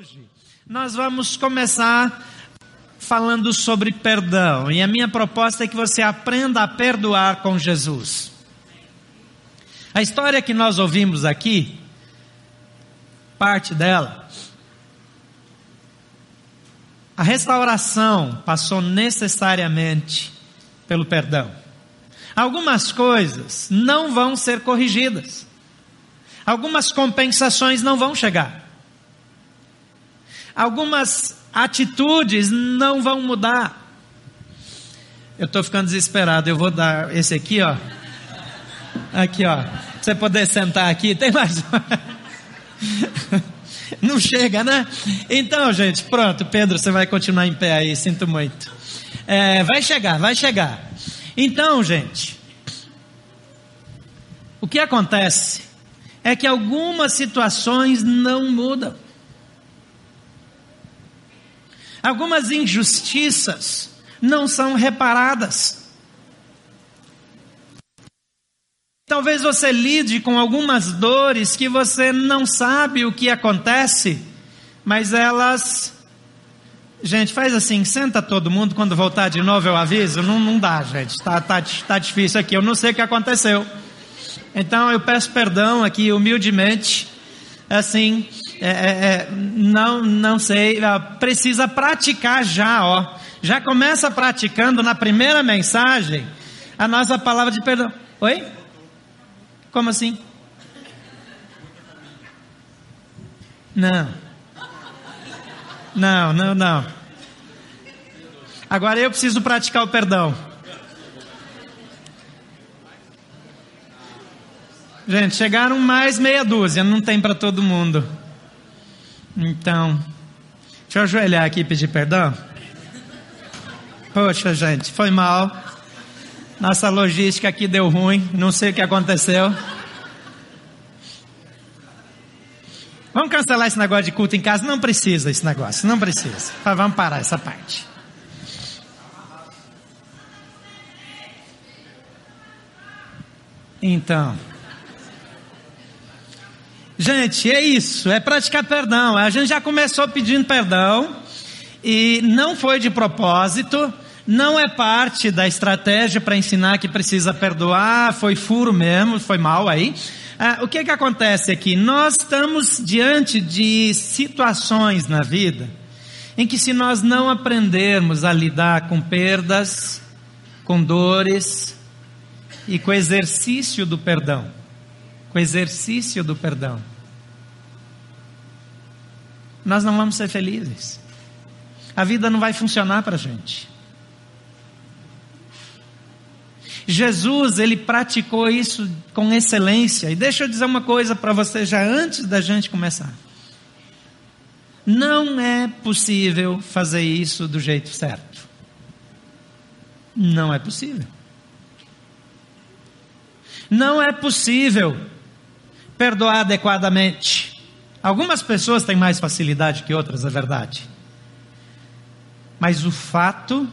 Hoje nós vamos começar falando sobre perdão, e a minha proposta é que você aprenda a perdoar com Jesus. A história que nós ouvimos aqui, parte dela, a restauração passou necessariamente pelo perdão. Algumas coisas não vão ser corrigidas. Algumas compensações não vão chegar. Algumas atitudes não vão mudar. Eu estou ficando desesperado. Eu vou dar esse aqui, ó. Aqui, ó. Você poder sentar aqui. Tem mais. Não chega, né? Então, gente, pronto. Pedro, você vai continuar em pé aí. Sinto muito. É, vai chegar, vai chegar. Então, gente, o que acontece é que algumas situações não mudam. Algumas injustiças não são reparadas. Talvez você lide com algumas dores que você não sabe o que acontece, mas elas. Gente, faz assim, senta todo mundo, quando voltar de novo eu aviso. Não, não dá, gente, está tá, tá difícil aqui, eu não sei o que aconteceu. Então eu peço perdão aqui humildemente, assim, é, é, é, não, não sei, precisa praticar já, ó. Já começa praticando na primeira mensagem a nossa palavra de perdão. Oi? Como assim? Não. Não, não, não. Agora eu preciso praticar o perdão. Gente, chegaram mais meia dúzia, não tem para todo mundo. Então, deixa eu ajoelhar aqui e pedir perdão. Poxa, gente, foi mal. Nossa logística aqui deu ruim, não sei o que aconteceu. Vamos cancelar esse negócio de culto em casa? Não precisa esse negócio, não precisa. Vamos parar essa parte. Então, Gente, é isso, é praticar perdão. A gente já começou pedindo perdão e não foi de propósito, não é parte da estratégia para ensinar que precisa perdoar, foi furo mesmo, foi mal aí. Ah, o que que acontece aqui? Nós estamos diante de situações na vida em que se nós não aprendermos a lidar com perdas, com dores e com o exercício do perdão, com o exercício do perdão, nós não vamos ser felizes. A vida não vai funcionar para a gente. Jesus, ele praticou isso com excelência. E deixa eu dizer uma coisa para você já antes da gente começar. Não é possível fazer isso do jeito certo. Não é possível. Não é possível perdoar adequadamente. Algumas pessoas têm mais facilidade que outras, é verdade. Mas o fato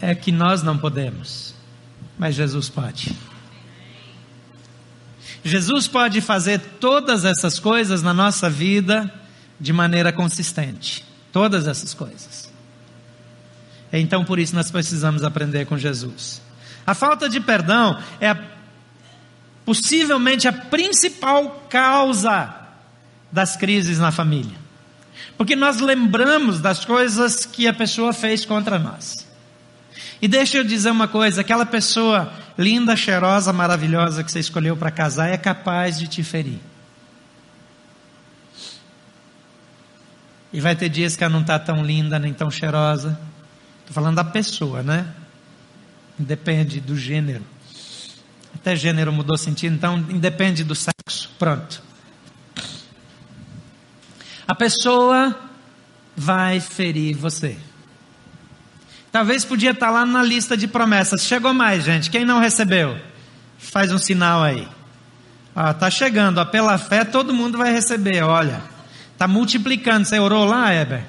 é que nós não podemos, mas Jesus pode. Jesus pode fazer todas essas coisas na nossa vida de maneira consistente. Todas essas coisas. Então, por isso, nós precisamos aprender com Jesus. A falta de perdão é a possivelmente a principal causa das crises na família. Porque nós lembramos das coisas que a pessoa fez contra nós. E deixa eu dizer uma coisa: aquela pessoa linda, cheirosa, maravilhosa que você escolheu para casar é capaz de te ferir. E vai ter dias que ela não está tão linda nem tão cheirosa. Estou falando da pessoa, né? Depende do gênero. Até gênero mudou sentido, então independe do sexo. Pronto. A pessoa vai ferir você. Talvez podia estar lá na lista de promessas. Chegou mais, gente. Quem não recebeu? Faz um sinal aí. Ah, tá chegando. Ó, pela fé todo mundo vai receber. Olha, tá multiplicando. Você orou lá, Heber?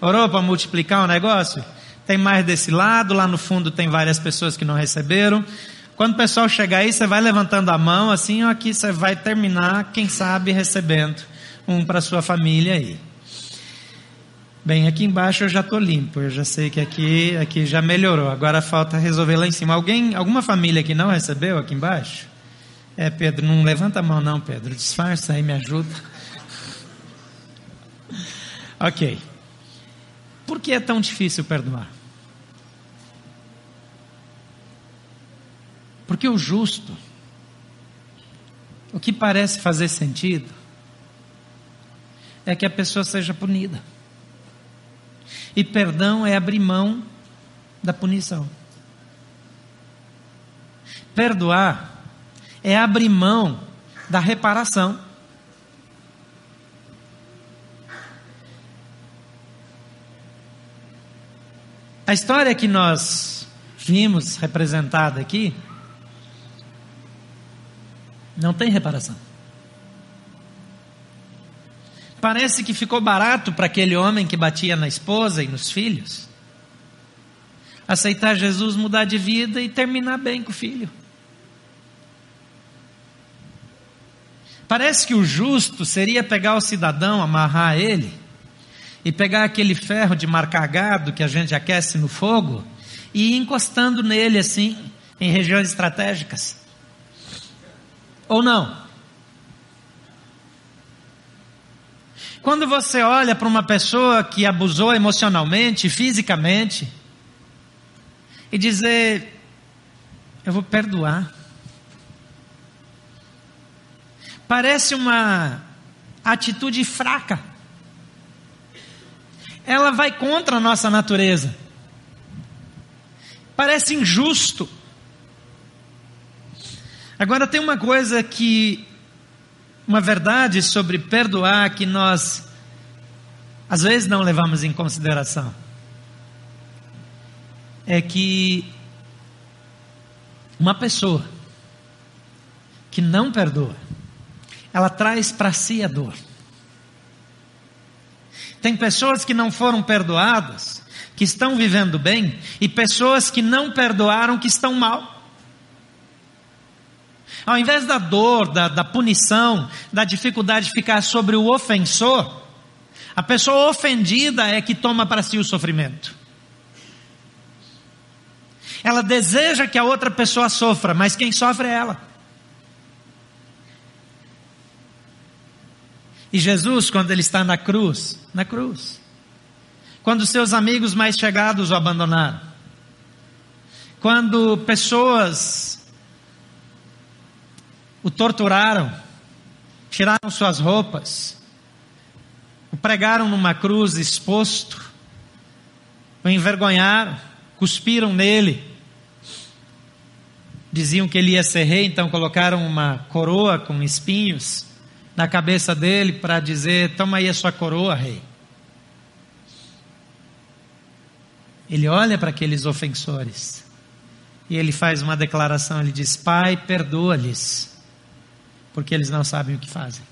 Orou para multiplicar o negócio? Tem mais desse lado. Lá no fundo tem várias pessoas que não receberam. Quando o pessoal chegar aí, você vai levantando a mão, assim, ó, aqui você vai terminar, quem sabe, recebendo um para sua família aí. Bem, aqui embaixo eu já estou limpo, eu já sei que aqui, aqui já melhorou. Agora falta resolver lá em cima. Alguém, alguma família que não recebeu aqui embaixo? É, Pedro, não levanta a mão não, Pedro. Disfarça aí, me ajuda. ok. Por que é tão difícil perdoar? Porque o justo, o que parece fazer sentido, é que a pessoa seja punida. E perdão é abrir mão da punição. Perdoar é abrir mão da reparação. A história que nós vimos representada aqui não tem reparação. Parece que ficou barato para aquele homem que batia na esposa e nos filhos aceitar Jesus, mudar de vida e terminar bem com o filho. Parece que o justo seria pegar o cidadão, amarrar ele e pegar aquele ferro de marcar gado que a gente aquece no fogo e ir encostando nele assim, em regiões estratégicas. Ou não? Quando você olha para uma pessoa que abusou emocionalmente, fisicamente, e dizer: Eu vou perdoar. Parece uma atitude fraca. Ela vai contra a nossa natureza. Parece injusto. Agora tem uma coisa que uma verdade sobre perdoar que nós às vezes não levamos em consideração. É que uma pessoa que não perdoa, ela traz para si a dor. Tem pessoas que não foram perdoadas, que estão vivendo bem, e pessoas que não perdoaram, que estão mal. Ao invés da dor, da, da punição, da dificuldade de ficar sobre o ofensor, a pessoa ofendida é que toma para si o sofrimento. Ela deseja que a outra pessoa sofra, mas quem sofre é ela. E Jesus, quando ele está na cruz, na cruz, quando seus amigos mais chegados o abandonaram, quando pessoas o torturaram, tiraram suas roupas, o pregaram numa cruz exposto, o envergonharam, cuspiram nele, diziam que ele ia ser rei, então colocaram uma coroa com espinhos na cabeça dele para dizer: Toma aí a sua coroa, rei. Ele olha para aqueles ofensores e ele faz uma declaração: ele diz, Pai, perdoa-lhes porque eles não sabem o que fazem.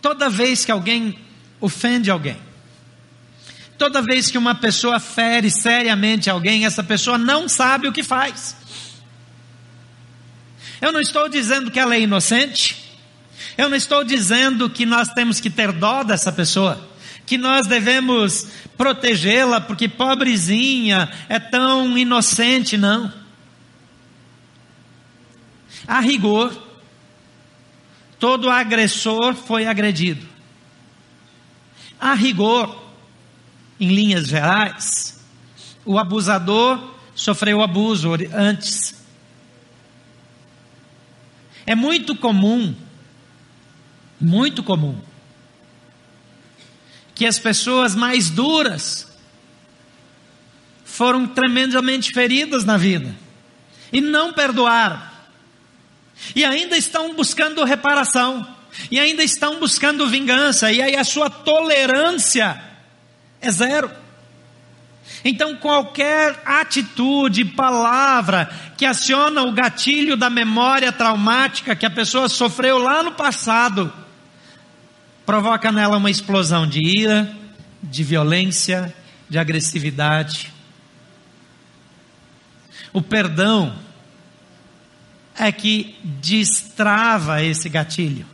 Toda vez que alguém ofende alguém, toda vez que uma pessoa fere seriamente alguém, essa pessoa não sabe o que faz. Eu não estou dizendo que ela é inocente, eu não estou dizendo que nós temos que ter dó dessa pessoa, que nós devemos protegê-la porque pobrezinha é tão inocente, não. A rigor, todo agressor foi agredido. A rigor, em linhas gerais, o abusador sofreu abuso antes. É muito comum, muito comum, que as pessoas mais duras foram tremendamente feridas na vida e não perdoaram. E ainda estão buscando reparação. E ainda estão buscando vingança. E aí a sua tolerância é zero. Então, qualquer atitude, palavra que aciona o gatilho da memória traumática que a pessoa sofreu lá no passado, provoca nela uma explosão de ira, de violência, de agressividade. O perdão é que destrava esse gatilho.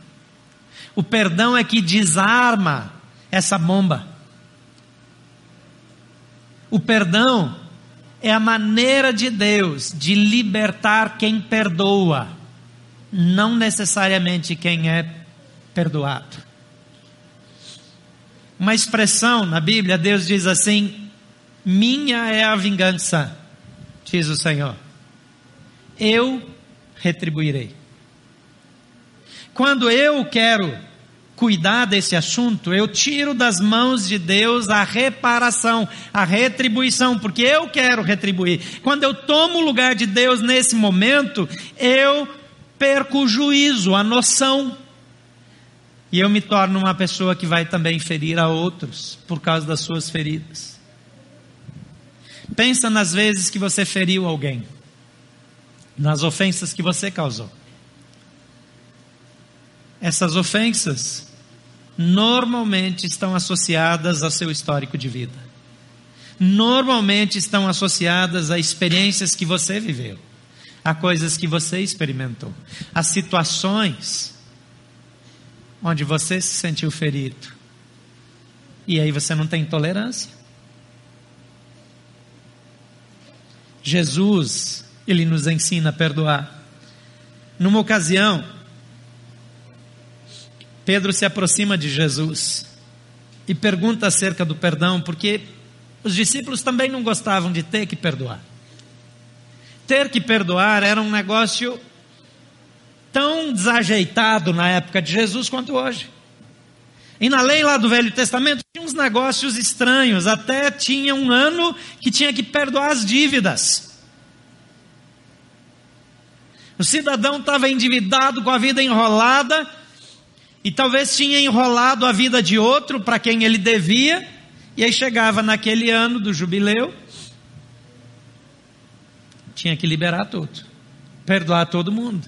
O perdão é que desarma essa bomba. O perdão é a maneira de Deus de libertar quem perdoa, não necessariamente quem é perdoado. Uma expressão na Bíblia, Deus diz assim: Minha é a vingança, diz o Senhor. Eu retribuirei. Quando eu quero cuidar desse assunto, eu tiro das mãos de Deus a reparação, a retribuição, porque eu quero retribuir. Quando eu tomo o lugar de Deus nesse momento, eu perco o juízo, a noção. E eu me torno uma pessoa que vai também ferir a outros por causa das suas feridas. Pensa nas vezes que você feriu alguém, nas ofensas que você causou. Essas ofensas normalmente estão associadas ao seu histórico de vida. Normalmente estão associadas a experiências que você viveu, a coisas que você experimentou, a situações onde você se sentiu ferido. E aí você não tem tolerância. Jesus, ele nos ensina a perdoar. Numa ocasião, Pedro se aproxima de Jesus e pergunta acerca do perdão, porque os discípulos também não gostavam de ter que perdoar. Ter que perdoar era um negócio tão desajeitado na época de Jesus quanto hoje. E na lei lá do Velho Testamento tinha uns negócios estranhos, até tinha um ano que tinha que perdoar as dívidas. O cidadão estava endividado com a vida enrolada, e talvez tinha enrolado a vida de outro para quem ele devia, e aí chegava naquele ano do jubileu, tinha que liberar tudo, perdoar todo mundo.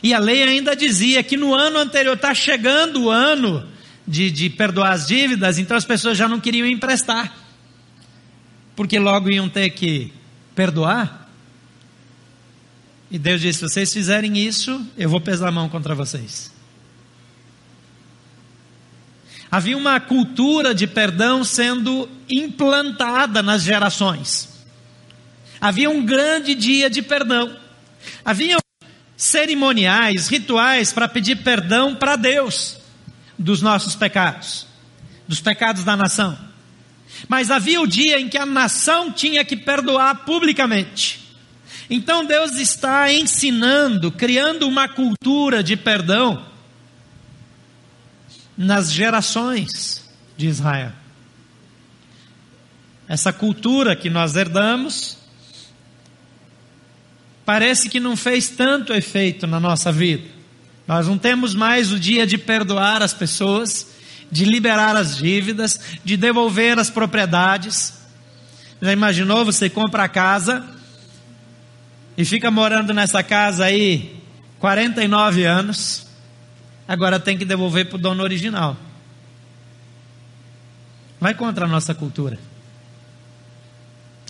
E a lei ainda dizia que no ano anterior, está chegando o ano de, de perdoar as dívidas, então as pessoas já não queriam emprestar, porque logo iam ter que perdoar. E Deus disse: se vocês fizerem isso, eu vou pesar a mão contra vocês. Havia uma cultura de perdão sendo implantada nas gerações. Havia um grande dia de perdão. Havia cerimoniais, rituais para pedir perdão para Deus dos nossos pecados, dos pecados da nação. Mas havia o dia em que a nação tinha que perdoar publicamente. Então Deus está ensinando, criando uma cultura de perdão nas gerações de Israel. Essa cultura que nós herdamos parece que não fez tanto efeito na nossa vida. Nós não temos mais o dia de perdoar as pessoas, de liberar as dívidas, de devolver as propriedades. Já imaginou você compra a casa e fica morando nessa casa aí 49 anos? agora tem que devolver para o dono original. Vai contra a nossa cultura.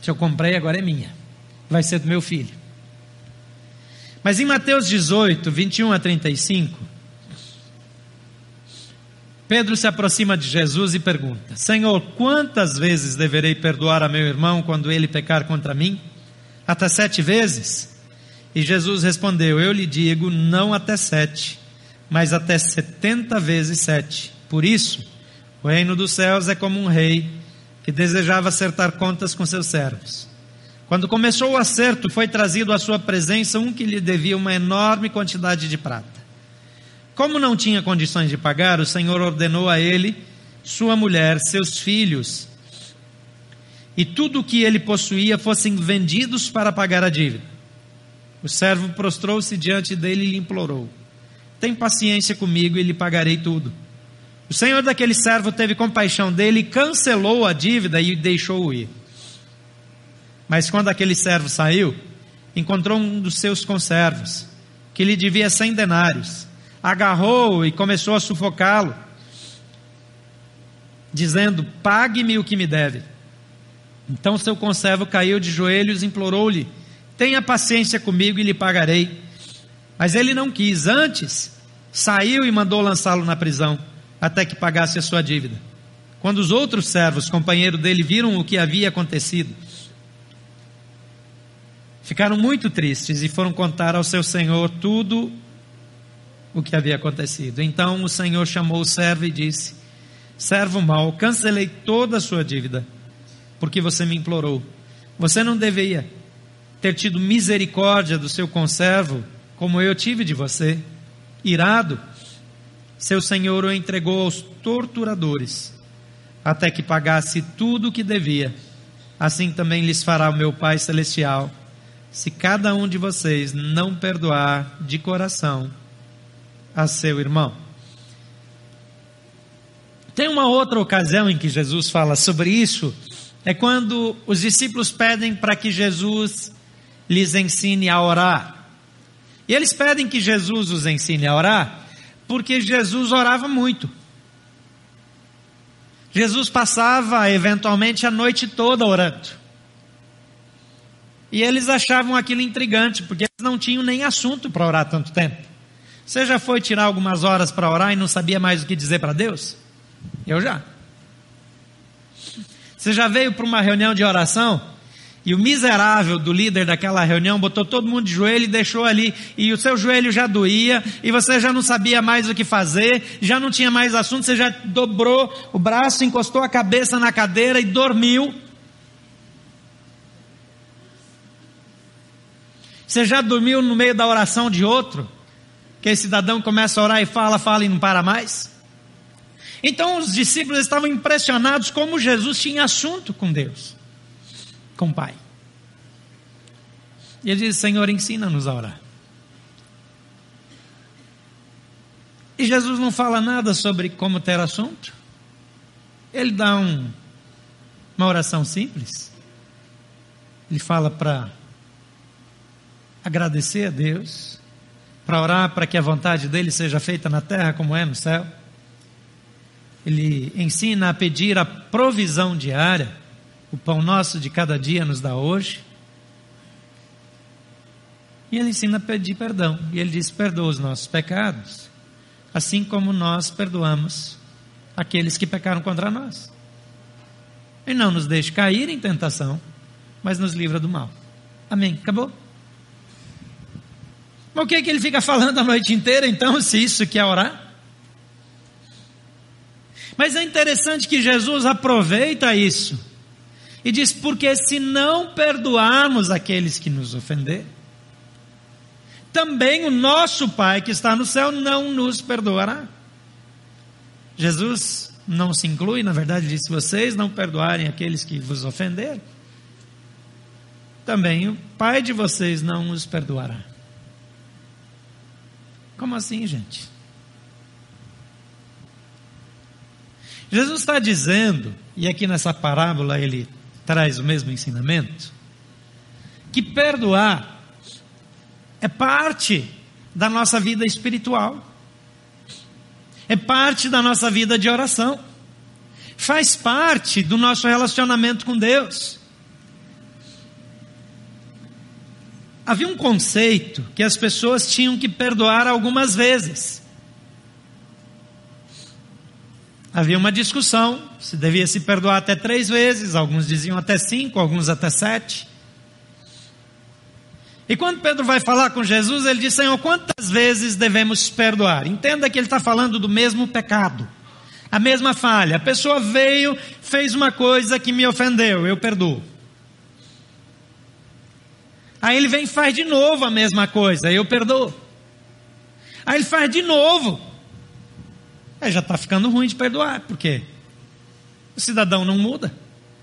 Se eu comprei, agora é minha. Vai ser do meu filho. Mas em Mateus 18, 21 a 35, Pedro se aproxima de Jesus e pergunta: Senhor, quantas vezes deverei perdoar a meu irmão quando ele pecar contra mim? Até sete vezes? E Jesus respondeu: Eu lhe digo, não até sete mas até setenta vezes sete. Por isso, o reino dos céus é como um rei que desejava acertar contas com seus servos. Quando começou o acerto, foi trazido à sua presença um que lhe devia uma enorme quantidade de prata. Como não tinha condições de pagar, o Senhor ordenou a ele, sua mulher, seus filhos e tudo o que ele possuía fossem vendidos para pagar a dívida. O servo prostrou-se diante dele e lhe implorou: tem paciência comigo e lhe pagarei tudo. O senhor daquele servo teve compaixão dele, cancelou a dívida e deixou-o ir. Mas quando aquele servo saiu, encontrou um dos seus conservos, que lhe devia cem denários, agarrou-o e começou a sufocá-lo, dizendo: Pague-me o que me deve. Então seu conservo caiu de joelhos e implorou-lhe: Tenha paciência comigo e lhe pagarei. Mas ele não quis, antes saiu e mandou lançá-lo na prisão, até que pagasse a sua dívida. Quando os outros servos, companheiros dele, viram o que havia acontecido, ficaram muito tristes e foram contar ao seu senhor tudo o que havia acontecido. Então o senhor chamou o servo e disse: Servo mau, cancelei toda a sua dívida, porque você me implorou. Você não deveria ter tido misericórdia do seu conservo, como eu tive de você. Irado, seu senhor o entregou aos torturadores até que pagasse tudo o que devia. Assim também lhes fará o meu Pai Celestial, se cada um de vocês não perdoar de coração a seu irmão. Tem uma outra ocasião em que Jesus fala sobre isso, é quando os discípulos pedem para que Jesus lhes ensine a orar. E eles pedem que Jesus os ensine a orar, porque Jesus orava muito. Jesus passava eventualmente a noite toda orando. E eles achavam aquilo intrigante, porque eles não tinham nem assunto para orar tanto tempo. Você já foi tirar algumas horas para orar e não sabia mais o que dizer para Deus? Eu já. Você já veio para uma reunião de oração e o miserável do líder daquela reunião botou todo mundo de joelho e deixou ali, e o seu joelho já doía, e você já não sabia mais o que fazer, já não tinha mais assunto, você já dobrou o braço, encostou a cabeça na cadeira e dormiu. Você já dormiu no meio da oração de outro? Que esse cidadão começa a orar e fala, fala e não para mais? Então os discípulos estavam impressionados como Jesus tinha assunto com Deus com o Pai. E ele diz: Senhor, ensina-nos a orar. E Jesus não fala nada sobre como ter assunto. Ele dá um, uma oração simples. Ele fala para agradecer a Deus, para orar para que a vontade dele seja feita na terra como é no céu. Ele ensina a pedir a provisão diária o pão nosso de cada dia nos dá hoje. E ele ensina a pedir perdão. E ele diz: perdoa os nossos pecados, assim como nós perdoamos aqueles que pecaram contra nós. E não nos deixe cair em tentação, mas nos livra do mal. Amém. Acabou? Mas o que, é que ele fica falando a noite inteira, então, se isso quer orar? Mas é interessante que Jesus aproveita isso e diz: Porque se não perdoarmos aqueles que nos ofenderam, também o nosso Pai que está no céu não nos perdoará. Jesus não se inclui, na verdade, diz: Se vocês não perdoarem aqueles que vos ofenderam, também o Pai de vocês não os perdoará. Como assim, gente? Jesus está dizendo, e aqui nessa parábola ele traz o mesmo ensinamento? Que perdoar é parte da nossa vida espiritual, é parte da nossa vida de oração, faz parte do nosso relacionamento com Deus. Havia um conceito que as pessoas tinham que perdoar algumas vezes. Havia uma discussão se devia se perdoar até três vezes, alguns diziam até cinco, alguns até sete. E quando Pedro vai falar com Jesus, ele diz: Senhor, quantas vezes devemos perdoar? Entenda que ele está falando do mesmo pecado, a mesma falha. A pessoa veio, fez uma coisa que me ofendeu, eu perdoo. Aí ele vem e faz de novo a mesma coisa, eu perdoo. Aí ele faz de novo, Aí já está ficando ruim de perdoar, porque o cidadão não muda,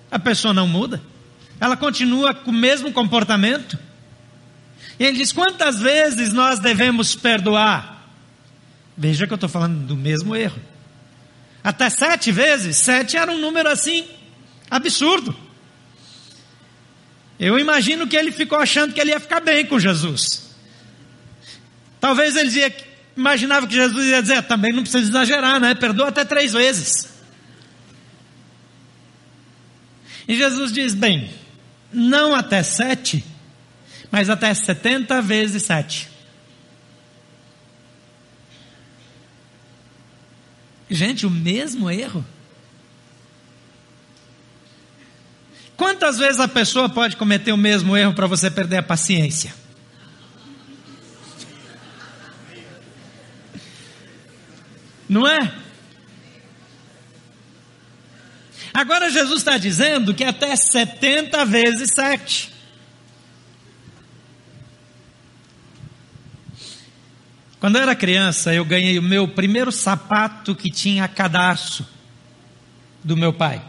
a pessoa não muda, ela continua com o mesmo comportamento. E ele diz: quantas vezes nós devemos perdoar? Veja que eu estou falando do mesmo erro. Até sete vezes? Sete era um número assim, absurdo. Eu imagino que ele ficou achando que ele ia ficar bem com Jesus. Talvez ele dizia imaginava que Jesus ia dizer, também não precisa exagerar, né? Perdoa até três vezes. E Jesus diz: bem, não até sete, mas até setenta vezes sete. Gente, o mesmo erro. Quantas vezes a pessoa pode cometer o mesmo erro para você perder a paciência? Não é? Agora Jesus está dizendo que até 70 vezes 7. Quando eu era criança, eu ganhei o meu primeiro sapato que tinha cadarço do meu pai.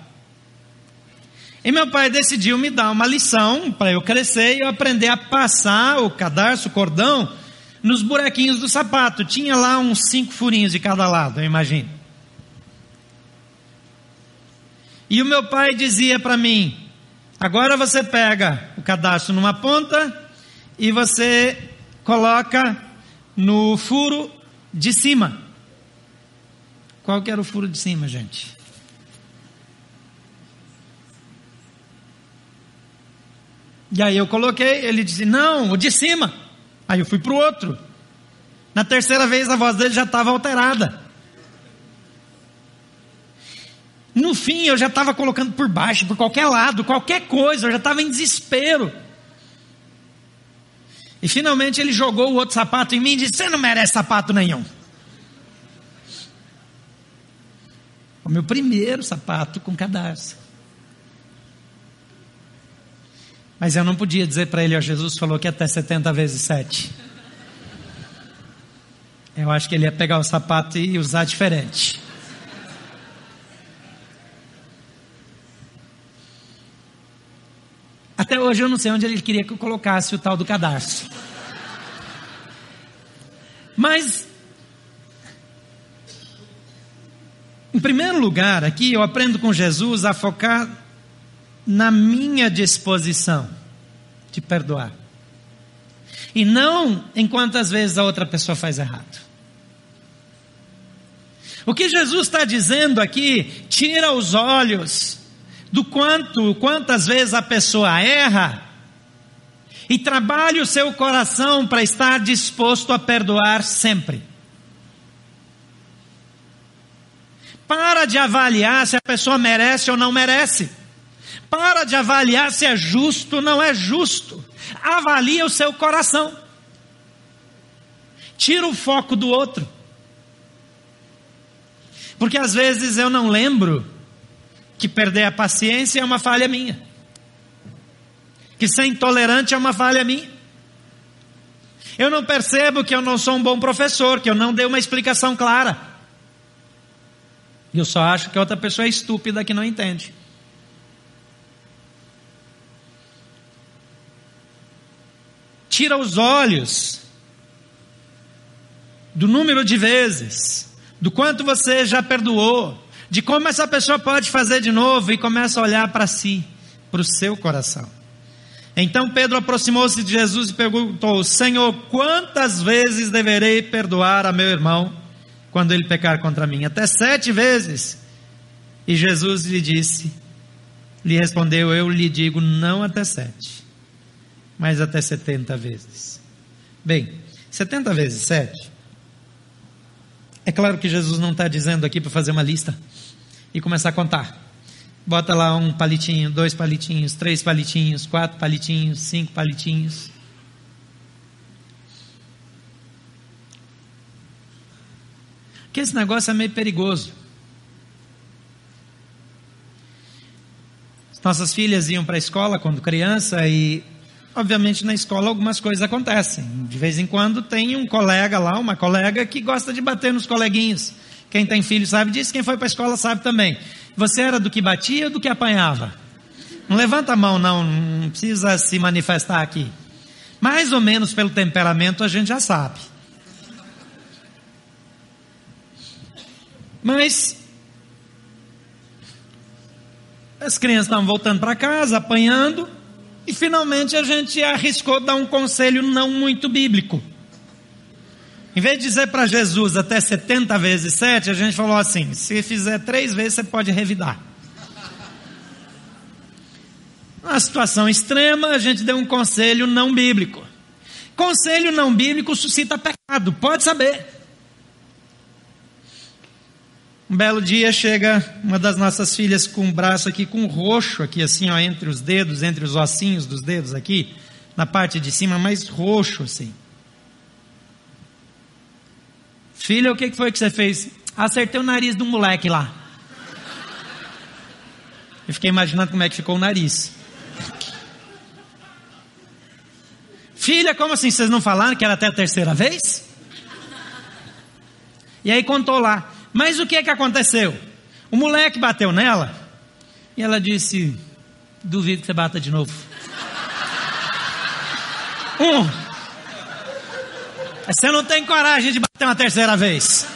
E meu pai decidiu me dar uma lição para eu crescer e eu aprender a passar o cadarço, o cordão, nos buraquinhos do sapato. Tinha lá uns cinco furinhos de cada lado, eu imagino. E o meu pai dizia para mim: agora você pega o cadarço numa ponta e você coloca no furo de cima. Qual que era o furo de cima, gente? E aí eu coloquei, ele disse: Não, o de cima. Aí eu fui para o outro. Na terceira vez a voz dele já estava alterada. No fim eu já estava colocando por baixo, por qualquer lado, qualquer coisa, eu já estava em desespero. E finalmente ele jogou o outro sapato em mim e disse: Você não merece sapato nenhum. O meu primeiro sapato com cadarço. Mas eu não podia dizer para ele, ó, Jesus falou que até 70 vezes 7. Eu acho que ele ia pegar o sapato e usar diferente. Até hoje eu não sei onde ele queria que eu colocasse o tal do cadarço. Mas, em primeiro lugar, aqui eu aprendo com Jesus a focar na minha disposição de perdoar. E não em quantas vezes a outra pessoa faz errado. O que Jesus está dizendo aqui, tira os olhos do quanto, quantas vezes a pessoa erra, e trabalhe o seu coração para estar disposto a perdoar sempre. Para de avaliar se a pessoa merece ou não merece. Para de avaliar se é justo ou não é justo. Avalie o seu coração. Tira o foco do outro. Porque às vezes eu não lembro que perder a paciência é uma falha minha. Que ser intolerante é uma falha minha. Eu não percebo que eu não sou um bom professor, que eu não dei uma explicação clara. Eu só acho que outra pessoa é estúpida que não entende. Tira os olhos do número de vezes, do quanto você já perdoou, de como essa pessoa pode fazer de novo e começa a olhar para si, para o seu coração. Então Pedro aproximou-se de Jesus e perguntou: Senhor, quantas vezes deverei perdoar a meu irmão quando ele pecar contra mim? Até sete vezes. E Jesus lhe disse, lhe respondeu: Eu lhe digo, não até sete mas até 70 vezes. Bem, 70 vezes 7. É claro que Jesus não está dizendo aqui para fazer uma lista e começar a contar. Bota lá um palitinho, dois palitinhos, três palitinhos, quatro palitinhos, cinco palitinhos. Que esse negócio é meio perigoso. Nossas filhas iam para a escola quando criança e Obviamente na escola algumas coisas acontecem. De vez em quando tem um colega lá, uma colega que gosta de bater nos coleguinhos. Quem tem filho sabe disso, quem foi para a escola sabe também. Você era do que batia ou do que apanhava? Não levanta a mão não, não precisa se manifestar aqui. Mais ou menos pelo temperamento a gente já sabe. Mas as crianças estavam voltando para casa, apanhando, e finalmente a gente arriscou dar um conselho não muito bíblico. Em vez de dizer para Jesus até 70 vezes 7, a gente falou assim: se fizer três vezes, você pode revidar. uma situação extrema, a gente deu um conselho não bíblico. Conselho não bíblico suscita pecado, pode saber. Um belo dia chega uma das nossas filhas com o braço aqui com um roxo aqui assim, ó, entre os dedos, entre os ossinhos dos dedos aqui, na parte de cima, mais roxo assim. Filha, o que foi que você fez? Acertei o nariz do moleque lá. Eu fiquei imaginando como é que ficou o nariz. Filha, como assim? Vocês não falaram que era até a terceira vez? E aí contou lá. Mas o que é que aconteceu? O moleque bateu nela e ela disse: Duvido que você bata de novo. Um. Você não tem coragem de bater uma terceira vez.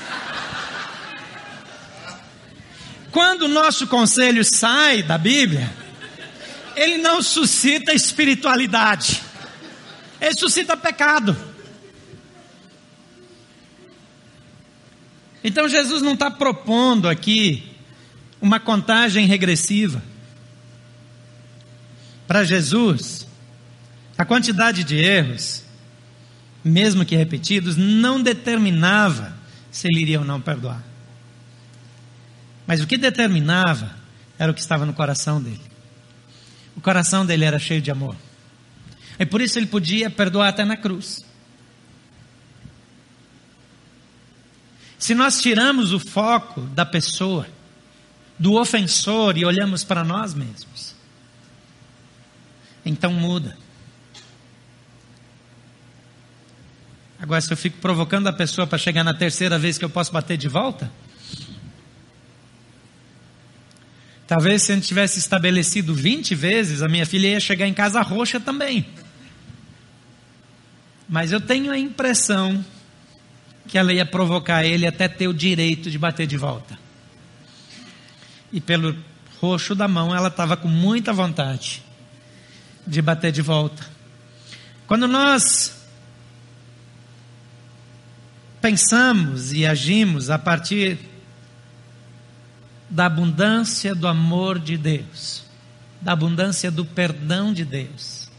Quando o nosso conselho sai da Bíblia, ele não suscita espiritualidade, ele suscita pecado. Então Jesus não está propondo aqui uma contagem regressiva. Para Jesus, a quantidade de erros, mesmo que repetidos, não determinava se ele iria ou não perdoar. Mas o que determinava era o que estava no coração dele. O coração dele era cheio de amor. E por isso ele podia perdoar até na cruz. Se nós tiramos o foco da pessoa, do ofensor e olhamos para nós mesmos, então muda. Agora, se eu fico provocando a pessoa para chegar na terceira vez que eu posso bater de volta, Talvez se a gente tivesse estabelecido 20 vezes, a minha filha ia chegar em casa roxa também. Mas eu tenho a impressão que ela ia provocar ele até ter o direito de bater de volta. E pelo roxo da mão, ela estava com muita vontade de bater de volta. Quando nós pensamos e agimos a partir da abundância do amor de Deus, da abundância do perdão de Deus,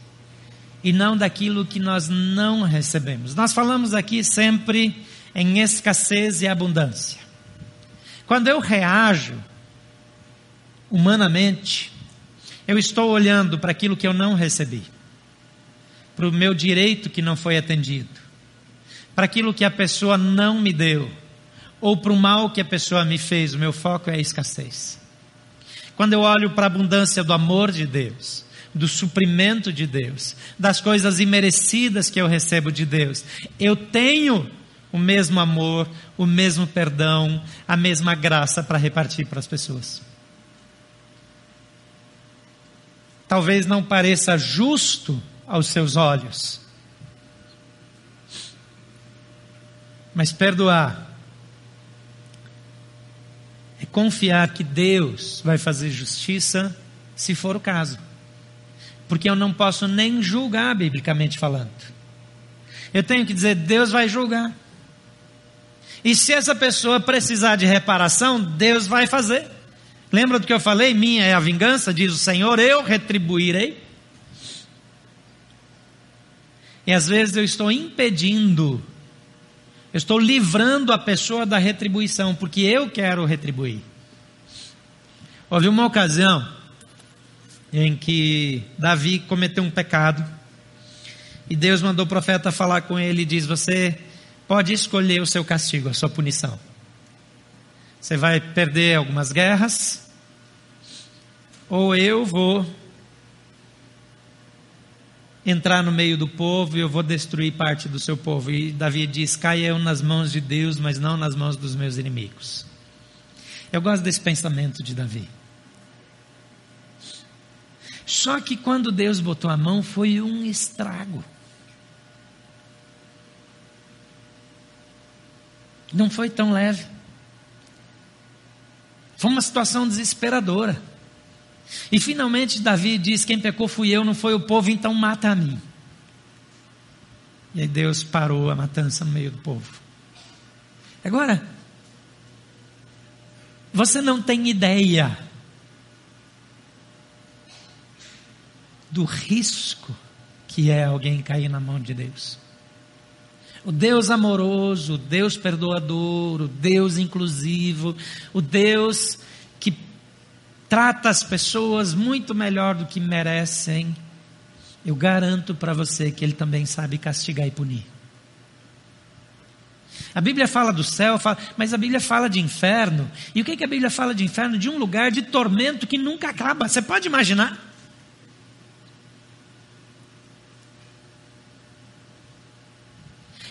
e não daquilo que nós não recebemos. Nós falamos aqui sempre em escassez e abundância. Quando eu reajo humanamente, eu estou olhando para aquilo que eu não recebi, para o meu direito que não foi atendido, para aquilo que a pessoa não me deu ou para o mal que a pessoa me fez, o meu foco é a escassez. Quando eu olho para a abundância do amor de Deus, do suprimento de Deus, das coisas imerecidas que eu recebo de Deus, eu tenho o mesmo amor, o mesmo perdão, a mesma graça para repartir para as pessoas. Talvez não pareça justo aos seus olhos, mas perdoar é confiar que Deus vai fazer justiça se for o caso. Porque eu não posso nem julgar, biblicamente falando. Eu tenho que dizer, Deus vai julgar. E se essa pessoa precisar de reparação, Deus vai fazer. Lembra do que eu falei? Minha é a vingança, diz o Senhor, eu retribuirei. E às vezes eu estou impedindo eu estou livrando a pessoa da retribuição, porque eu quero retribuir. Houve uma ocasião em que Davi cometeu um pecado e Deus mandou o profeta falar com ele e diz: Você pode escolher o seu castigo, a sua punição. Você vai perder algumas guerras, ou eu vou entrar no meio do povo e eu vou destruir parte do seu povo. E Davi diz: caia eu nas mãos de Deus, mas não nas mãos dos meus inimigos. Eu gosto desse pensamento de Davi. Só que quando Deus botou a mão, foi um estrago. Não foi tão leve. Foi uma situação desesperadora. E finalmente Davi diz: Quem pecou fui eu, não foi o povo, então mata a mim. E aí Deus parou a matança no meio do povo. Agora, você não tem ideia do risco que é alguém cair na mão de Deus. O Deus amoroso, o Deus perdoador, o Deus inclusivo, o Deus que trata as pessoas muito melhor do que merecem, eu garanto para você que Ele também sabe castigar e punir. A Bíblia fala do céu, fala, mas a Bíblia fala de inferno. E o que, que a Bíblia fala de inferno? De um lugar de tormento que nunca acaba. Você pode imaginar?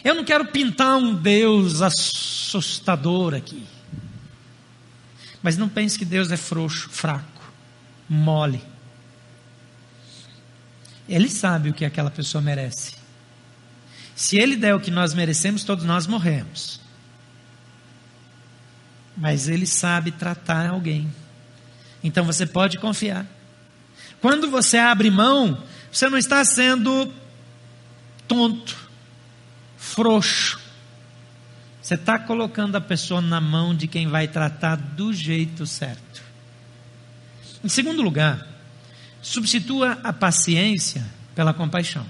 Eu não quero pintar um Deus assustador aqui. Mas não pense que Deus é frouxo, fraco, mole. Ele sabe o que aquela pessoa merece. Se ele der o que nós merecemos, todos nós morremos. Mas ele sabe tratar alguém. Então você pode confiar. Quando você abre mão, você não está sendo tonto, frouxo. Você está colocando a pessoa na mão de quem vai tratar do jeito certo. Em segundo lugar, substitua a paciência pela compaixão.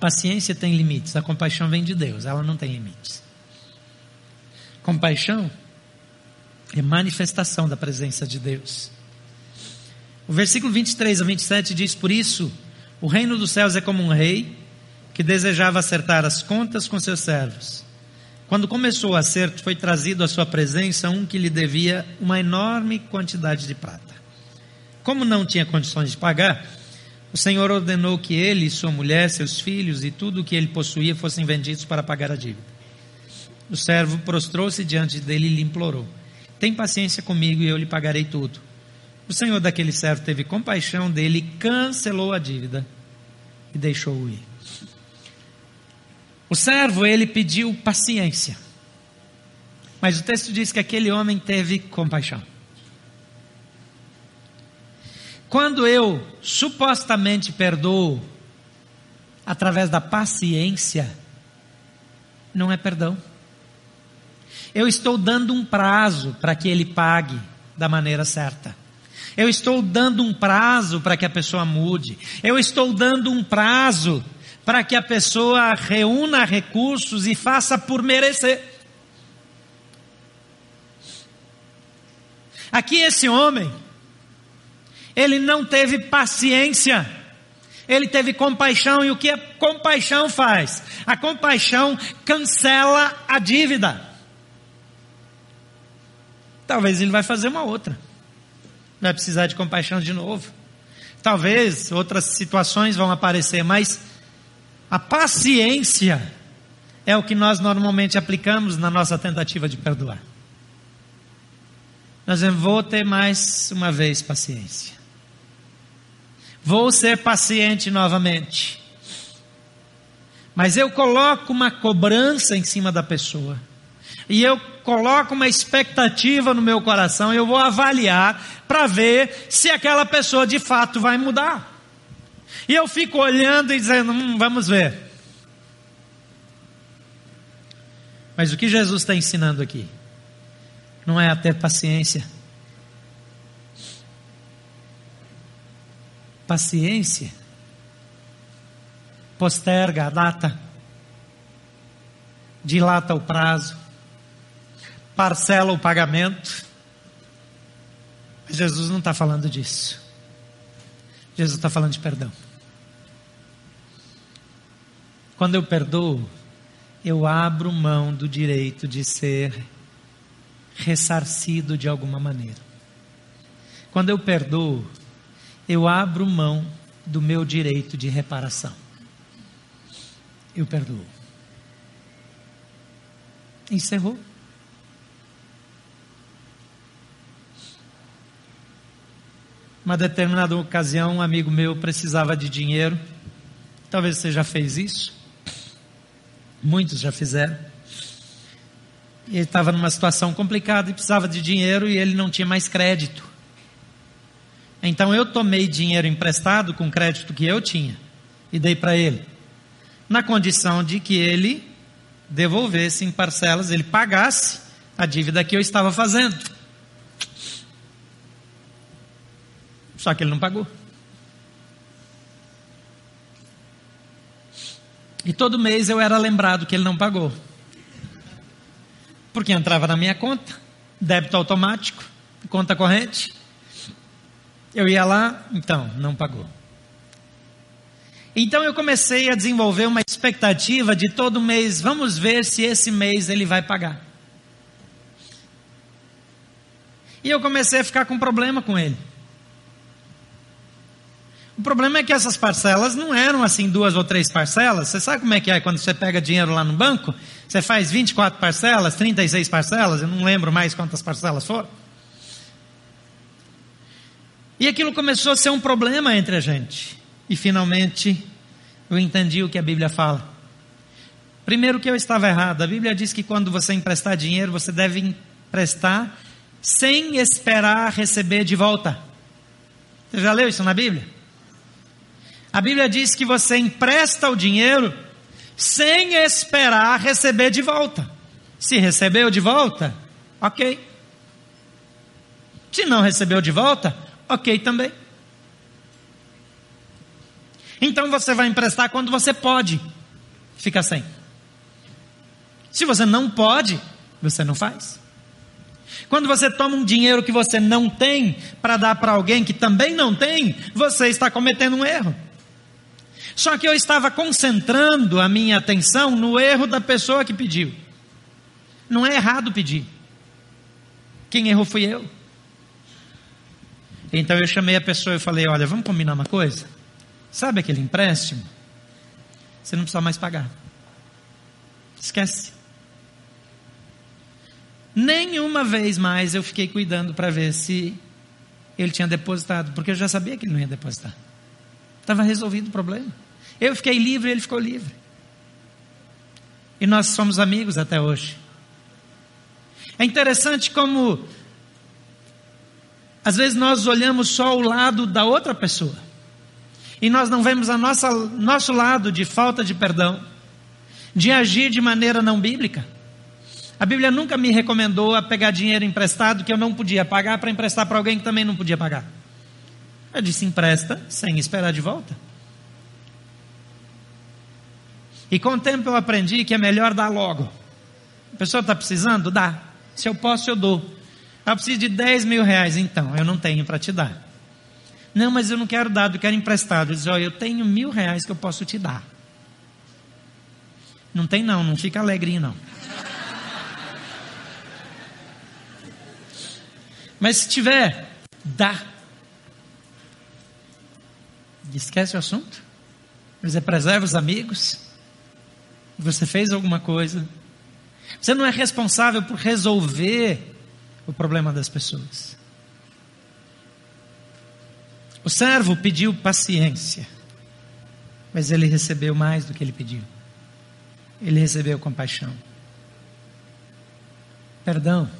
paciência tem limites, a compaixão vem de Deus, ela não tem limites. Compaixão é manifestação da presença de Deus. O versículo 23 a 27 diz: Por isso, o reino dos céus é como um rei que desejava acertar as contas com seus servos. Quando começou o acerto, foi trazido à sua presença um que lhe devia uma enorme quantidade de prata. Como não tinha condições de pagar, o Senhor ordenou que ele, sua mulher, seus filhos e tudo o que ele possuía fossem vendidos para pagar a dívida. O servo prostrou-se diante dele e lhe implorou: Tem paciência comigo e eu lhe pagarei tudo. O senhor daquele servo teve compaixão dele, cancelou a dívida e deixou-o ir. O servo, ele pediu paciência. Mas o texto diz que aquele homem teve compaixão. Quando eu supostamente perdoo através da paciência, não é perdão. Eu estou dando um prazo para que ele pague da maneira certa. Eu estou dando um prazo para que a pessoa mude. Eu estou dando um prazo para que a pessoa reúna recursos e faça por merecer. Aqui esse homem, ele não teve paciência, ele teve compaixão, e o que a compaixão faz? A compaixão cancela a dívida. Talvez ele vai fazer uma outra, vai precisar de compaixão de novo. Talvez outras situações vão aparecer, mas a paciência é o que nós normalmente aplicamos na nossa tentativa de perdoar. Nós vamos ter mais uma vez paciência. Vou ser paciente novamente. Mas eu coloco uma cobrança em cima da pessoa. E eu coloco uma expectativa no meu coração, eu vou avaliar para ver se aquela pessoa de fato vai mudar. E eu fico olhando e dizendo, hum, vamos ver. Mas o que Jesus está ensinando aqui? Não é a ter paciência paciência, posterga a data, dilata o prazo, parcela o pagamento. Mas Jesus não está falando disso. Jesus está falando de perdão. Quando eu perdoo, eu abro mão do direito de ser ressarcido de alguma maneira. Quando eu perdoo, eu abro mão do meu direito de reparação. Eu perdoo. Encerrou. Uma determinada ocasião, um amigo meu precisava de dinheiro. Talvez você já fez isso. Muitos já fizeram. E ele estava numa situação complicada e precisava de dinheiro e ele não tinha mais crédito. Então eu tomei dinheiro emprestado com crédito que eu tinha e dei para ele, na condição de que ele devolvesse em parcelas, ele pagasse a dívida que eu estava fazendo. Só que ele não pagou. E todo mês eu era lembrado que ele não pagou. Porque entrava na minha conta, débito automático, conta corrente. Eu ia lá, então, não pagou. Então eu comecei a desenvolver uma expectativa de todo mês, vamos ver se esse mês ele vai pagar. E eu comecei a ficar com problema com ele. O problema é que essas parcelas não eram assim duas ou três parcelas. Você sabe como é que é quando você pega dinheiro lá no banco? Você faz 24 parcelas, 36 parcelas, eu não lembro mais quantas parcelas foram. E aquilo começou a ser um problema entre a gente. E finalmente eu entendi o que a Bíblia fala. Primeiro que eu estava errado. A Bíblia diz que quando você emprestar dinheiro, você deve emprestar sem esperar receber de volta. Você já leu isso na Bíblia? A Bíblia diz que você empresta o dinheiro sem esperar receber de volta. Se recebeu de volta, ok. Se não recebeu de volta, ok também. Então você vai emprestar quando você pode, fica sem. Se você não pode, você não faz. Quando você toma um dinheiro que você não tem para dar para alguém que também não tem, você está cometendo um erro. Só que eu estava concentrando a minha atenção no erro da pessoa que pediu. Não é errado pedir. Quem errou fui eu. Então eu chamei a pessoa e falei: Olha, vamos combinar uma coisa? Sabe aquele empréstimo? Você não precisa mais pagar. Esquece. Nenhuma vez mais eu fiquei cuidando para ver se ele tinha depositado, porque eu já sabia que ele não ia depositar. Estava resolvido o problema. Eu fiquei livre, ele ficou livre. E nós somos amigos até hoje. É interessante como às vezes nós olhamos só o lado da outra pessoa. E nós não vemos a nossa nosso lado de falta de perdão, de agir de maneira não bíblica. A Bíblia nunca me recomendou a pegar dinheiro emprestado que eu não podia pagar para emprestar para alguém que também não podia pagar. Eu disse: empresta sem esperar de volta. E com o tempo eu aprendi que é melhor dar logo. A pessoa está precisando? Dá. Se eu posso, eu dou. Eu preciso de 10 mil reais, então, eu não tenho para te dar. Não, mas eu não quero dar, eu quero emprestado. Eu diz, olha, eu tenho mil reais que eu posso te dar. Não tem não, não fica alegrinho não. Mas se tiver, dá. Esquece o assunto. Você preserva os amigos. Você fez alguma coisa. Você não é responsável por resolver o problema das pessoas. O servo pediu paciência, mas ele recebeu mais do que ele pediu. Ele recebeu compaixão. Perdão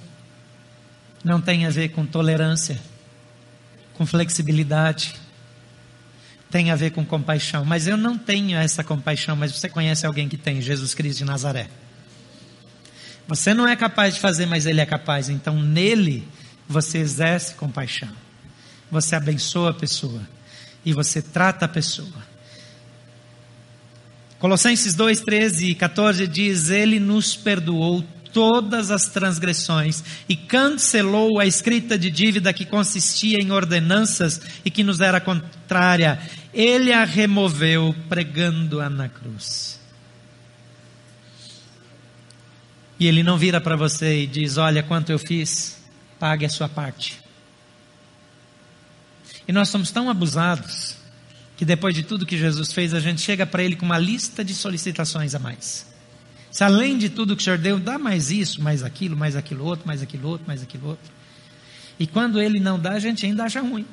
não tem a ver com tolerância, com flexibilidade tem a ver com compaixão. Mas eu não tenho essa compaixão, mas você conhece alguém que tem, Jesus Cristo de Nazaré. Você não é capaz de fazer, mas Ele é capaz. Então nele você exerce compaixão. Você abençoa a pessoa. E você trata a pessoa. Colossenses 2, 13 e 14 diz: Ele nos perdoou todas as transgressões e cancelou a escrita de dívida que consistia em ordenanças e que nos era contrária. Ele a removeu pregando-a na cruz. E ele não vira para você e diz: Olha quanto eu fiz, pague a sua parte. E nós somos tão abusados que depois de tudo que Jesus fez, a gente chega para ele com uma lista de solicitações a mais. Se além de tudo que o Senhor deu, dá mais isso, mais aquilo, mais aquilo outro, mais aquilo outro, mais aquilo outro. E quando Ele não dá, a gente ainda acha ruim.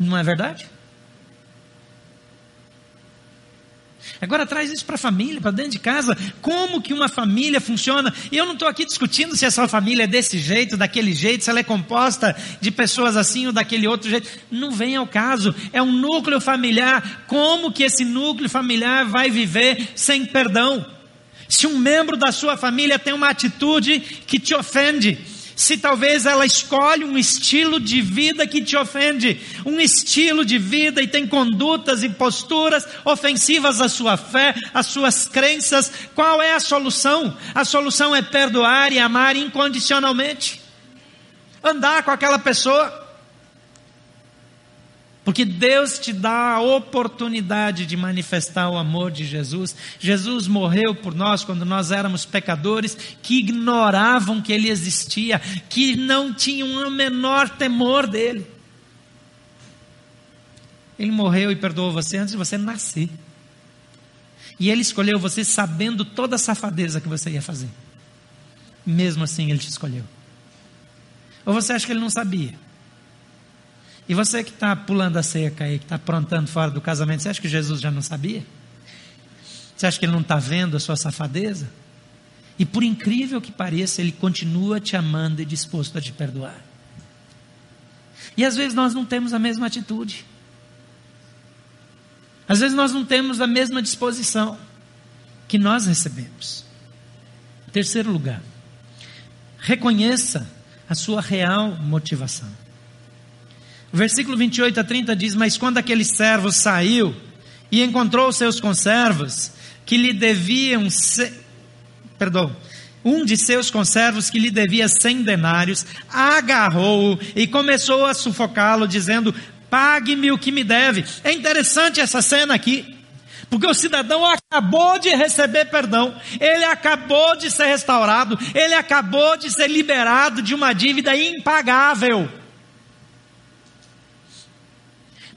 Não é verdade? Agora traz isso para a família, para dentro de casa. Como que uma família funciona? E eu não estou aqui discutindo se essa família é desse jeito, daquele jeito, se ela é composta de pessoas assim ou daquele outro jeito. Não vem ao caso. É um núcleo familiar. Como que esse núcleo familiar vai viver sem perdão? Se um membro da sua família tem uma atitude que te ofende, se talvez ela escolhe um estilo de vida que te ofende, um estilo de vida e tem condutas e posturas ofensivas à sua fé, às suas crenças, qual é a solução? A solução é perdoar e amar incondicionalmente. Andar com aquela pessoa porque Deus te dá a oportunidade de manifestar o amor de Jesus. Jesus morreu por nós quando nós éramos pecadores que ignoravam que Ele existia, que não tinham o menor temor dele. Ele morreu e perdoou você antes de você nascer. E Ele escolheu você sabendo toda a safadeza que você ia fazer. Mesmo assim, Ele te escolheu. Ou você acha que Ele não sabia? E você que está pulando a cerca aí, que está aprontando fora do casamento, você acha que Jesus já não sabia? Você acha que ele não está vendo a sua safadeza? E por incrível que pareça, ele continua te amando e disposto a te perdoar. E às vezes nós não temos a mesma atitude. Às vezes nós não temos a mesma disposição que nós recebemos. Terceiro lugar, reconheça a sua real motivação. Versículo 28 a 30 diz: Mas quando aquele servo saiu e encontrou seus conservos, que lhe deviam. Se... Perdão. Um de seus conservos que lhe devia cem denários, agarrou-o e começou a sufocá-lo, dizendo: Pague-me o que me deve. É interessante essa cena aqui. Porque o cidadão acabou de receber perdão, ele acabou de ser restaurado, ele acabou de ser liberado de uma dívida impagável.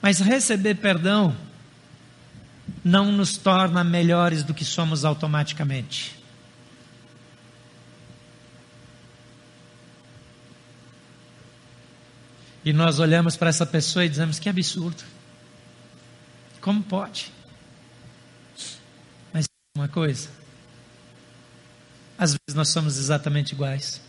Mas receber perdão não nos torna melhores do que somos automaticamente. E nós olhamos para essa pessoa e dizemos: que absurdo. Como pode? Mas uma coisa, às vezes nós somos exatamente iguais.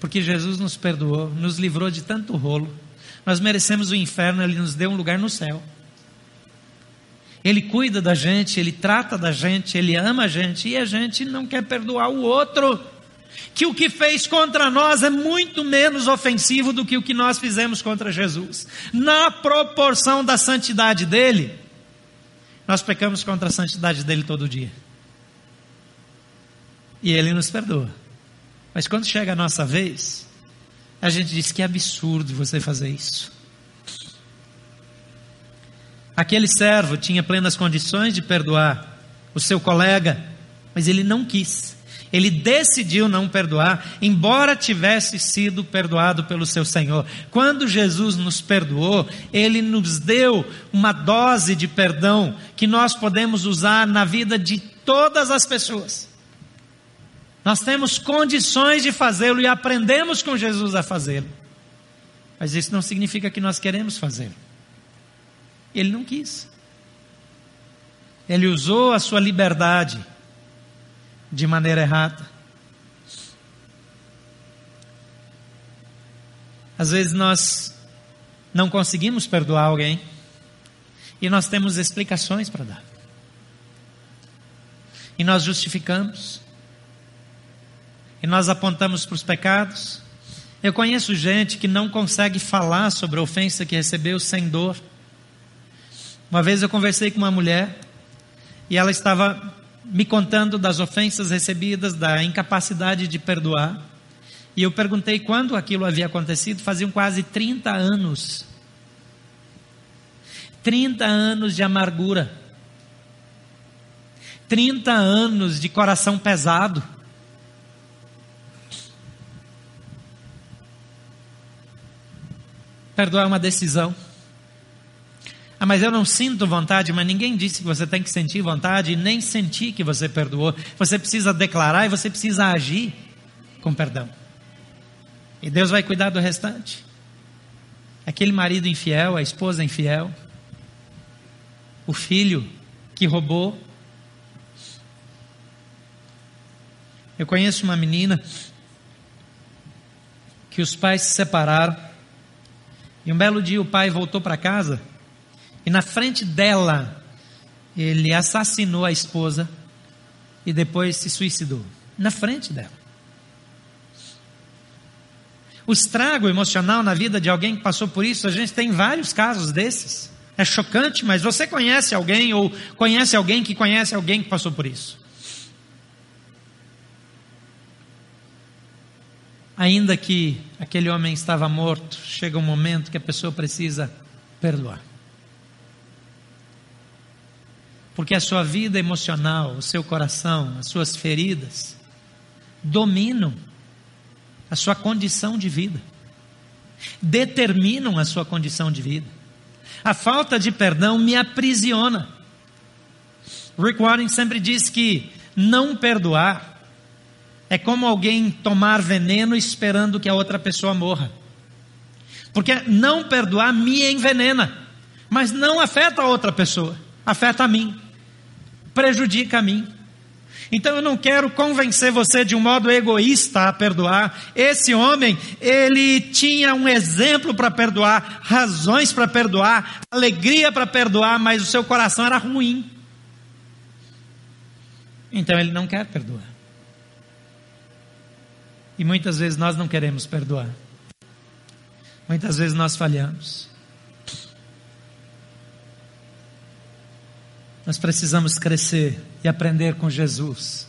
Porque Jesus nos perdoou, nos livrou de tanto rolo nós merecemos o inferno, Ele nos deu um lugar no céu. Ele cuida da gente, Ele trata da gente, Ele ama a gente e a gente não quer perdoar o outro. Que o que fez contra nós é muito menos ofensivo do que o que nós fizemos contra Jesus. Na proporção da santidade dele, nós pecamos contra a santidade dele todo dia. E ele nos perdoa. Mas quando chega a nossa vez, a gente diz que é absurdo você fazer isso. Aquele servo tinha plenas condições de perdoar o seu colega, mas ele não quis. Ele decidiu não perdoar, embora tivesse sido perdoado pelo seu Senhor. Quando Jesus nos perdoou, ele nos deu uma dose de perdão que nós podemos usar na vida de todas as pessoas. Nós temos condições de fazê-lo e aprendemos com Jesus a fazê-lo. Mas isso não significa que nós queremos fazê-lo. Ele não quis. Ele usou a sua liberdade de maneira errada. Às vezes nós não conseguimos perdoar alguém e nós temos explicações para dar. E nós justificamos e nós apontamos para os pecados. Eu conheço gente que não consegue falar sobre a ofensa que recebeu sem dor. Uma vez eu conversei com uma mulher e ela estava me contando das ofensas recebidas, da incapacidade de perdoar. E eu perguntei quando aquilo havia acontecido, faziam quase 30 anos. 30 anos de amargura. 30 anos de coração pesado. Perdoar é uma decisão. Ah, mas eu não sinto vontade, mas ninguém disse que você tem que sentir vontade e nem sentir que você perdoou. Você precisa declarar e você precisa agir com perdão. E Deus vai cuidar do restante. Aquele marido infiel, a esposa infiel, o filho que roubou. Eu conheço uma menina que os pais se separaram e um belo dia o pai voltou para casa e na frente dela ele assassinou a esposa e depois se suicidou. Na frente dela. O estrago emocional na vida de alguém que passou por isso, a gente tem vários casos desses. É chocante, mas você conhece alguém ou conhece alguém que conhece alguém que passou por isso. Ainda que aquele homem estava morto, chega um momento que a pessoa precisa perdoar. Porque a sua vida emocional, o seu coração, as suas feridas, dominam a sua condição de vida, determinam a sua condição de vida. A falta de perdão me aprisiona. Rick Warren sempre diz que não perdoar é como alguém tomar veneno esperando que a outra pessoa morra. Porque não perdoar me envenena, mas não afeta a outra pessoa, afeta a mim, prejudica a mim. Então eu não quero convencer você de um modo egoísta a perdoar. Esse homem, ele tinha um exemplo para perdoar, razões para perdoar, alegria para perdoar, mas o seu coração era ruim. Então ele não quer perdoar. E muitas vezes nós não queremos perdoar. Muitas vezes nós falhamos. Nós precisamos crescer e aprender com Jesus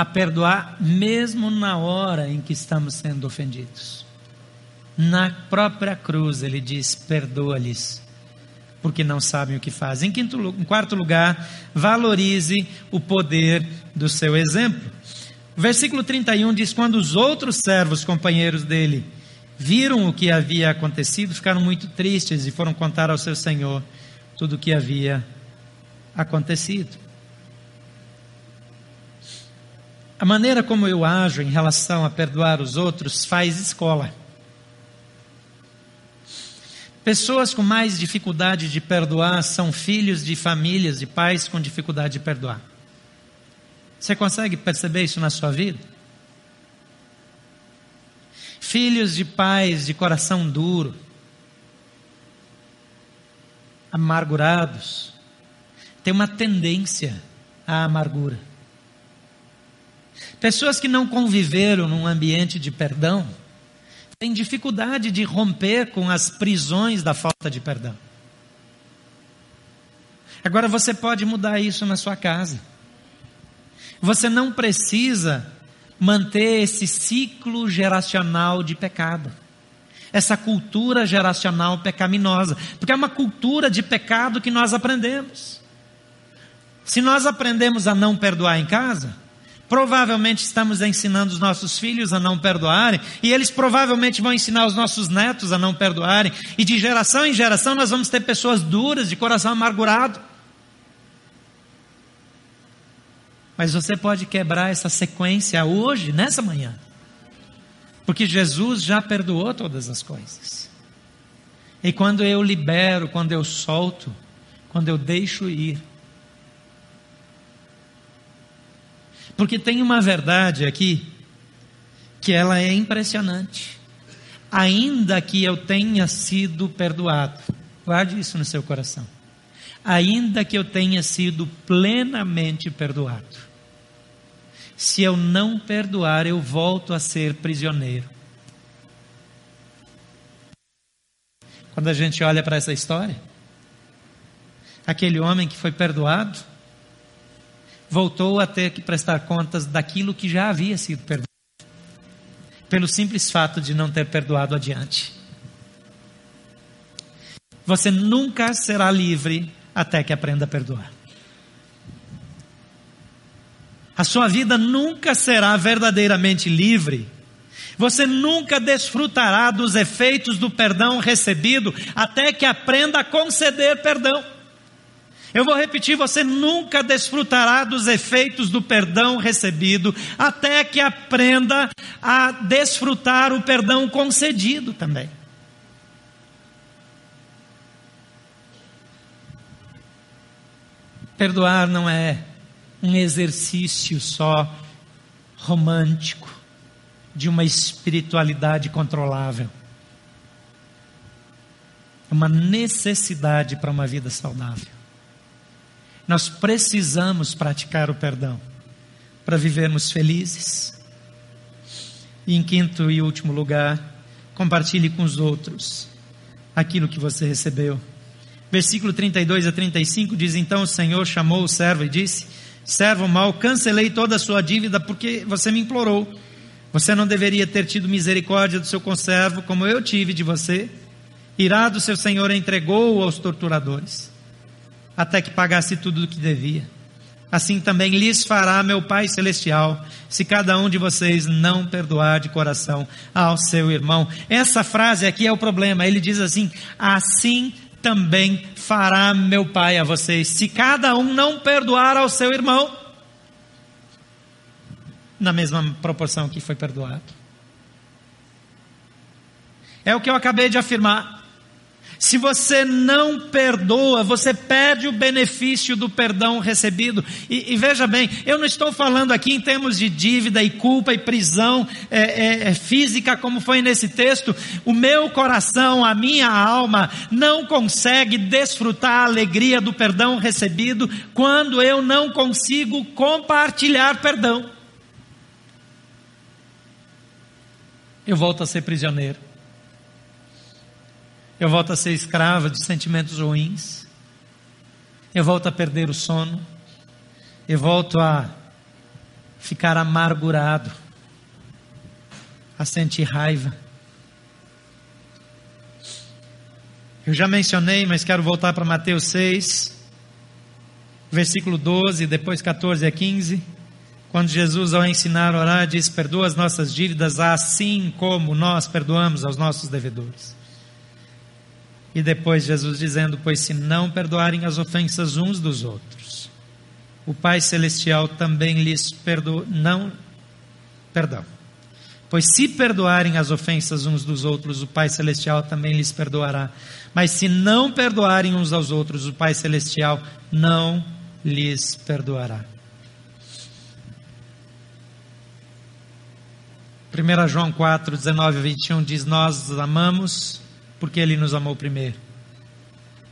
a perdoar mesmo na hora em que estamos sendo ofendidos. Na própria cruz ele diz: perdoa-lhes, porque não sabem o que fazem. Em, quinto, em quarto lugar, valorize o poder do seu exemplo. O versículo 31 diz: Quando os outros servos, companheiros dele, viram o que havia acontecido, ficaram muito tristes e foram contar ao seu senhor tudo o que havia acontecido. A maneira como eu ajo em relação a perdoar os outros faz escola. Pessoas com mais dificuldade de perdoar são filhos de famílias de pais com dificuldade de perdoar. Você consegue perceber isso na sua vida? Filhos de pais de coração duro, amargurados, têm uma tendência à amargura. Pessoas que não conviveram num ambiente de perdão têm dificuldade de romper com as prisões da falta de perdão. Agora você pode mudar isso na sua casa. Você não precisa manter esse ciclo geracional de pecado. Essa cultura geracional pecaminosa. Porque é uma cultura de pecado que nós aprendemos. Se nós aprendemos a não perdoar em casa, provavelmente estamos ensinando os nossos filhos a não perdoarem, e eles provavelmente vão ensinar os nossos netos a não perdoarem, e de geração em geração nós vamos ter pessoas duras, de coração amargurado. Mas você pode quebrar essa sequência hoje, nessa manhã. Porque Jesus já perdoou todas as coisas. E quando eu libero, quando eu solto, quando eu deixo ir. Porque tem uma verdade aqui que ela é impressionante. Ainda que eu tenha sido perdoado, guarde isso no seu coração. Ainda que eu tenha sido plenamente perdoado, se eu não perdoar, eu volto a ser prisioneiro. Quando a gente olha para essa história, aquele homem que foi perdoado, voltou a ter que prestar contas daquilo que já havia sido perdoado, pelo simples fato de não ter perdoado adiante. Você nunca será livre até que aprenda a perdoar. A sua vida nunca será verdadeiramente livre. Você nunca desfrutará dos efeitos do perdão recebido até que aprenda a conceder perdão. Eu vou repetir: você nunca desfrutará dos efeitos do perdão recebido até que aprenda a desfrutar o perdão concedido também. Perdoar não é um exercício só romântico de uma espiritualidade controlável. É uma necessidade para uma vida saudável. Nós precisamos praticar o perdão para vivermos felizes. E em quinto e último lugar, compartilhe com os outros aquilo que você recebeu. Versículo 32 a 35 diz: Então o Senhor chamou o servo e disse: Servo mau, cancelei toda a sua dívida porque você me implorou. Você não deveria ter tido misericórdia do seu conservo, como eu tive de você. Irado, seu senhor entregou-o aos torturadores, até que pagasse tudo o que devia. Assim também lhes fará meu Pai Celestial, se cada um de vocês não perdoar de coração ao seu irmão. Essa frase aqui é o problema. Ele diz assim: Assim também fará meu Pai a vocês, se cada um não perdoar ao seu irmão, na mesma proporção que foi perdoado. É o que eu acabei de afirmar. Se você não perdoa, você perde o benefício do perdão recebido. E, e, veja bem, eu não estou falando aqui em termos de dívida e culpa e prisão é, é, é, física, como foi nesse texto. O meu coração, a minha alma, não consegue desfrutar a alegria do perdão recebido quando eu não consigo compartilhar perdão. Eu volto a ser prisioneiro eu volto a ser escrava de sentimentos ruins, eu volto a perder o sono, eu volto a ficar amargurado, a sentir raiva. Eu já mencionei, mas quero voltar para Mateus 6, versículo 12, depois 14 a 15. Quando Jesus, ao ensinar a orar, diz: Perdoa as nossas dívidas, assim como nós perdoamos aos nossos devedores. E depois Jesus dizendo: Pois se não perdoarem as ofensas uns dos outros, o Pai Celestial também lhes perdoa. Não, perdão. Pois se perdoarem as ofensas uns dos outros, o Pai Celestial também lhes perdoará. Mas se não perdoarem uns aos outros, o Pai Celestial não lhes perdoará. 1 João 4, 19 e 21 diz: Nós amamos porque ele nos amou primeiro.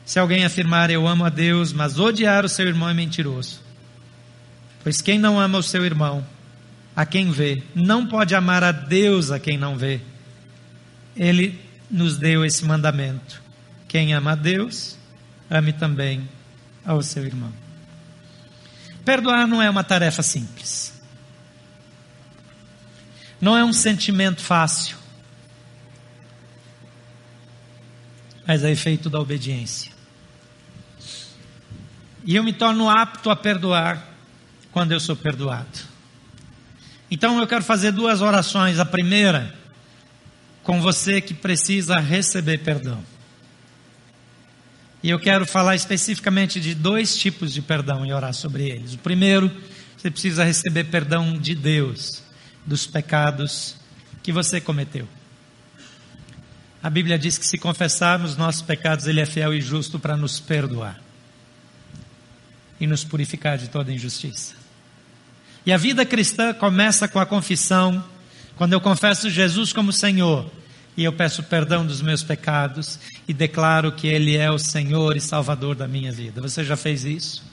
Se alguém afirmar eu amo a Deus, mas odiar o seu irmão é mentiroso. Pois quem não ama o seu irmão, a quem vê, não pode amar a Deus a quem não vê. Ele nos deu esse mandamento: quem ama a Deus, ame também ao seu irmão. Perdoar não é uma tarefa simples. Não é um sentimento fácil. Mas é efeito da obediência. E eu me torno apto a perdoar quando eu sou perdoado. Então eu quero fazer duas orações. A primeira, com você que precisa receber perdão. E eu quero falar especificamente de dois tipos de perdão e orar sobre eles. O primeiro, você precisa receber perdão de Deus dos pecados que você cometeu. A Bíblia diz que se confessarmos nossos pecados, Ele é fiel e justo para nos perdoar e nos purificar de toda injustiça. E a vida cristã começa com a confissão, quando eu confesso Jesus como Senhor e eu peço perdão dos meus pecados e declaro que Ele é o Senhor e Salvador da minha vida. Você já fez isso?